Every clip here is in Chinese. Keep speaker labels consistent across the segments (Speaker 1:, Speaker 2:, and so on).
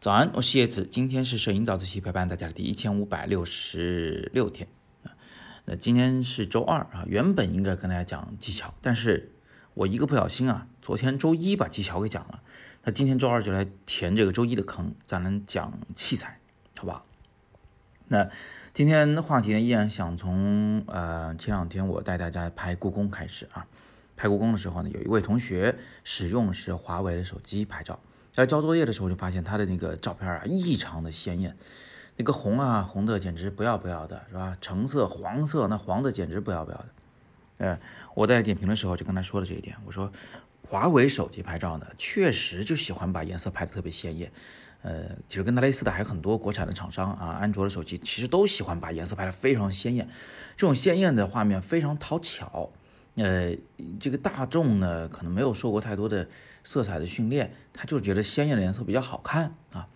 Speaker 1: 早安，我是叶子。今天是摄影早自习陪伴大家的第一千五百六十六天啊。那今天是周二啊，原本应该跟大家讲技巧，但是我一个不小心啊，昨天周一把技巧给讲了。那今天周二就来填这个周一的坑，咱们讲器材，好吧？那今天的话题呢，依然想从呃前两天我带大家拍故宫开始啊。拍故宫的时候呢，有一位同学使用的是华为的手机拍照。在交作业的时候，就发现他的那个照片啊，异常的鲜艳，那个红啊，红的简直不要不要的，是吧？橙色、黄色，那黄的简直不要不要的。呃，我在点评的时候就跟他说了这一点，我说，华为手机拍照呢，确实就喜欢把颜色拍得特别鲜艳。呃，其实跟它类似的还有很多国产的厂商啊，安卓的手机其实都喜欢把颜色拍得非常鲜艳，这种鲜艳的画面非常讨巧。呃，这个大众呢，可能没有受过太多的色彩的训练，他就觉得鲜艳的颜色比较好看啊，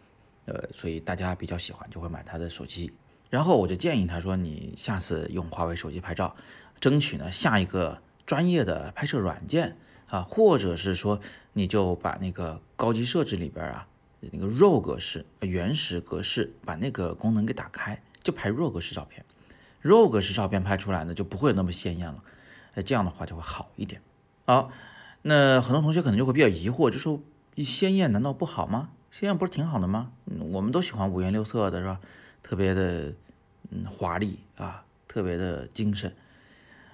Speaker 1: 呃，所以大家比较喜欢，就会买他的手机。然后我就建议他说，你下次用华为手机拍照，争取呢下一个专业的拍摄软件啊，或者是说你就把那个高级设置里边啊，那个 RAW 格式、原始格式，把那个功能给打开，就拍 RAW 格式照片。RAW 格式照片拍出来呢，就不会有那么鲜艳了。哎，这样的话就会好一点。好，那很多同学可能就会比较疑惑，就说鲜艳难道不好吗？鲜艳不是挺好的吗？我们都喜欢五颜六色的，是吧？特别的，嗯，华丽啊，特别的精神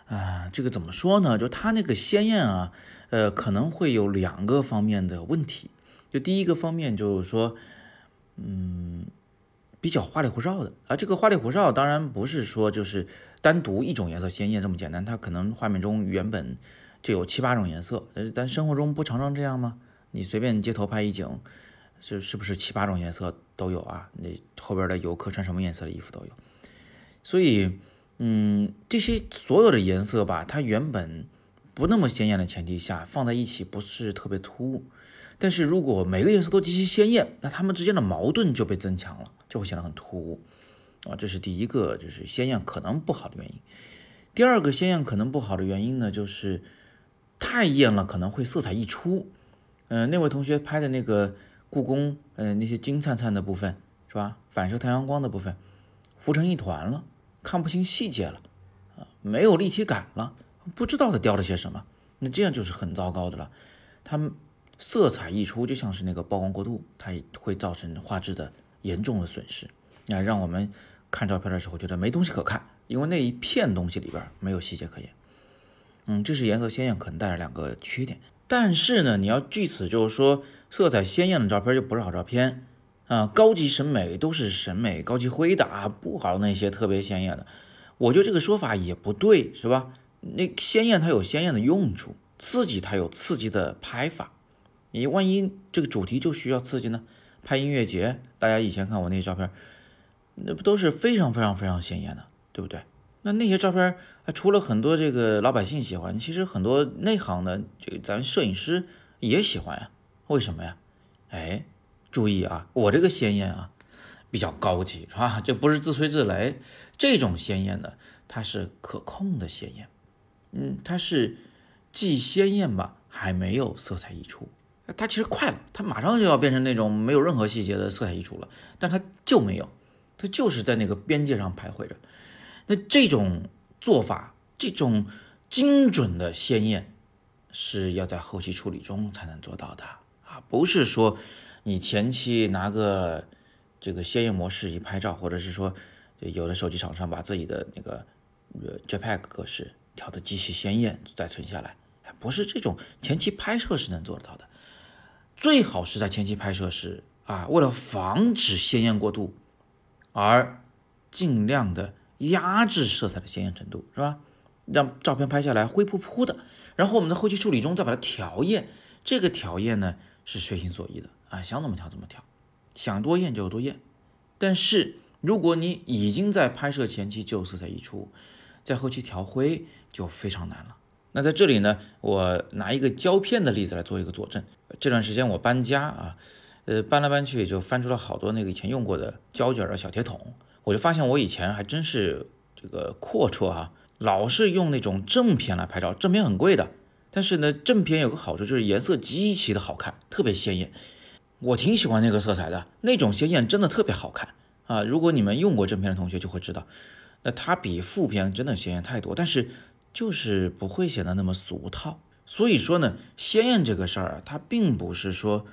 Speaker 1: 啊。这个怎么说呢？就它那个鲜艳啊，呃，可能会有两个方面的问题。就第一个方面就是说，嗯。比较花里胡哨的啊，这个花里胡哨当然不是说就是单独一种颜色鲜艳这么简单，它可能画面中原本就有七八种颜色，呃，咱生活中不常常这样吗？你随便街头拍一景，是是不是七八种颜色都有啊？那后边的游客穿什么颜色的衣服都有，所以，嗯，这些所有的颜色吧，它原本不那么鲜艳的前提下放在一起不是特别突兀。但是如果每个颜色都极其鲜艳，那它们之间的矛盾就被增强了，就会显得很突兀啊。这是第一个，就是鲜艳可能不好的原因。第二个鲜艳可能不好的原因呢，就是太艳了可能会色彩溢出。嗯，那位同学拍的那个故宫，嗯，那些金灿灿的部分是吧？反射太阳光的部分糊成一团了，看不清细节了啊，没有立体感了，不知道它雕了些什么。那这样就是很糟糕的了，他们。色彩溢出就像是那个曝光过度，它也会造成画质的严重的损失，那让我们看照片的时候觉得没东西可看，因为那一片东西里边没有细节可言。嗯，这是颜色鲜艳可能带来两个缺点，但是呢，你要据此就是说色彩鲜艳的照片就不是好照片啊，高级审美都是审美高级灰的啊，不好那些特别鲜艳的，我觉得这个说法也不对，是吧？那鲜艳它有鲜艳的用处，刺激它有刺激的拍法。你万一这个主题就需要刺激呢？拍音乐节，大家以前看我那些照片，那不都是非常非常非常鲜艳的，对不对？那那些照片，除了很多这个老百姓喜欢，其实很多内行的这咱摄影师也喜欢呀。为什么呀？哎，注意啊，我这个鲜艳啊，比较高级，是吧？这不是自吹自擂，这种鲜艳呢，它是可控的鲜艳，嗯，它是既鲜艳吧，还没有色彩溢出。它其实快了，它马上就要变成那种没有任何细节的色彩溢出了，但它就没有，它就是在那个边界上徘徊着。那这种做法，这种精准的鲜艳，是要在后期处理中才能做到的啊，不是说你前期拿个这个鲜艳模式一拍照，或者是说有的手机厂商把自己的那个呃 JPEG 格式调的极其鲜艳再存下来，不是这种前期拍摄是能做得到的。最好是在前期拍摄时啊，为了防止鲜艳过度，而尽量的压制色彩的鲜艳程度，是吧？让照片拍下来灰扑扑的，然后我们在后期处理中再把它调艳。这个调艳呢是随心所欲的啊，想怎么调怎么调，想多艳就有多艳。但是如果你已经在拍摄前期就色彩溢出，在后期调灰就非常难了。那在这里呢，我拿一个胶片的例子来做一个佐证。这段时间我搬家啊，呃，搬来搬去就翻出了好多那个以前用过的胶卷的小铁桶，我就发现我以前还真是这个阔绰哈，老是用那种正片来拍照，正片很贵的，但是呢，正片有个好处就是颜色极其的好看，特别鲜艳。我挺喜欢那个色彩的，那种鲜艳真的特别好看啊！如果你们用过正片的同学就会知道，那它比负片真的鲜艳太多，但是就是不会显得那么俗套。所以说呢，鲜艳这个事儿啊，它并不是说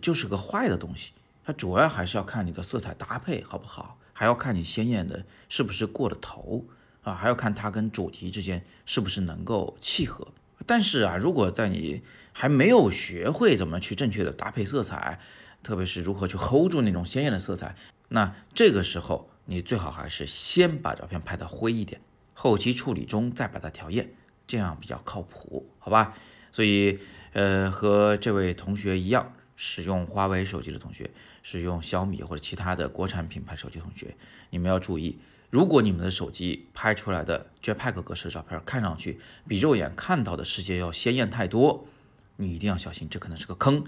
Speaker 1: 就是个坏的东西，它主要还是要看你的色彩搭配好不好，还要看你鲜艳的是不是过了头啊，还要看它跟主题之间是不是能够契合。但是啊，如果在你还没有学会怎么去正确的搭配色彩，特别是如何去 hold 住那种鲜艳的色彩，那这个时候你最好还是先把照片拍的灰一点，后期处理中再把它调艳，这样比较靠谱，好吧？所以，呃，和这位同学一样，使用华为手机的同学，使用小米或者其他的国产品牌手机同学，你们要注意。如果你们的手机拍出来的 JPEG 格式照片看上去比肉眼看到的世界要鲜艳太多，你一定要小心，这可能是个坑。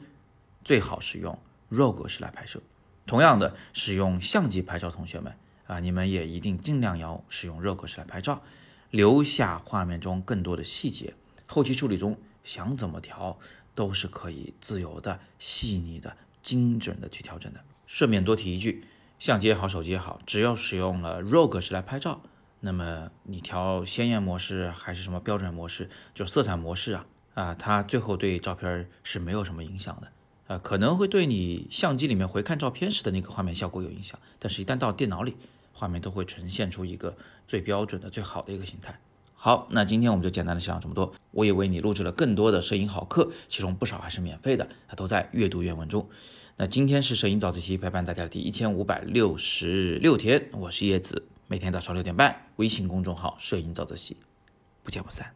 Speaker 1: 最好使用 RAW 格式来拍摄。同样的，使用相机拍照，同学们啊，你们也一定尽量要使用 RAW 格式来拍照，留下画面中更多的细节。后期处理中想怎么调都是可以自由的、细腻的、精准的去调整的。顺便多提一句。相机也好，手机也好，只要使用了 RAW 格式来拍照，那么你调鲜艳模式还是什么标准模式，就色彩模式啊啊，它最后对照片是没有什么影响的，啊，可能会对你相机里面回看照片时的那个画面效果有影响，但是一旦到电脑里，画面都会呈现出一个最标准的、最好的一个形态。好，那今天我们就简单的讲这么多，我也为你录制了更多的摄影好课，其中不少还是免费的，它都在阅读原文中。那今天是摄影早自习陪伴大家的第一千五百六十六天，我是叶子，每天早上六点半，微信公众号“摄影早自习”，不见不散。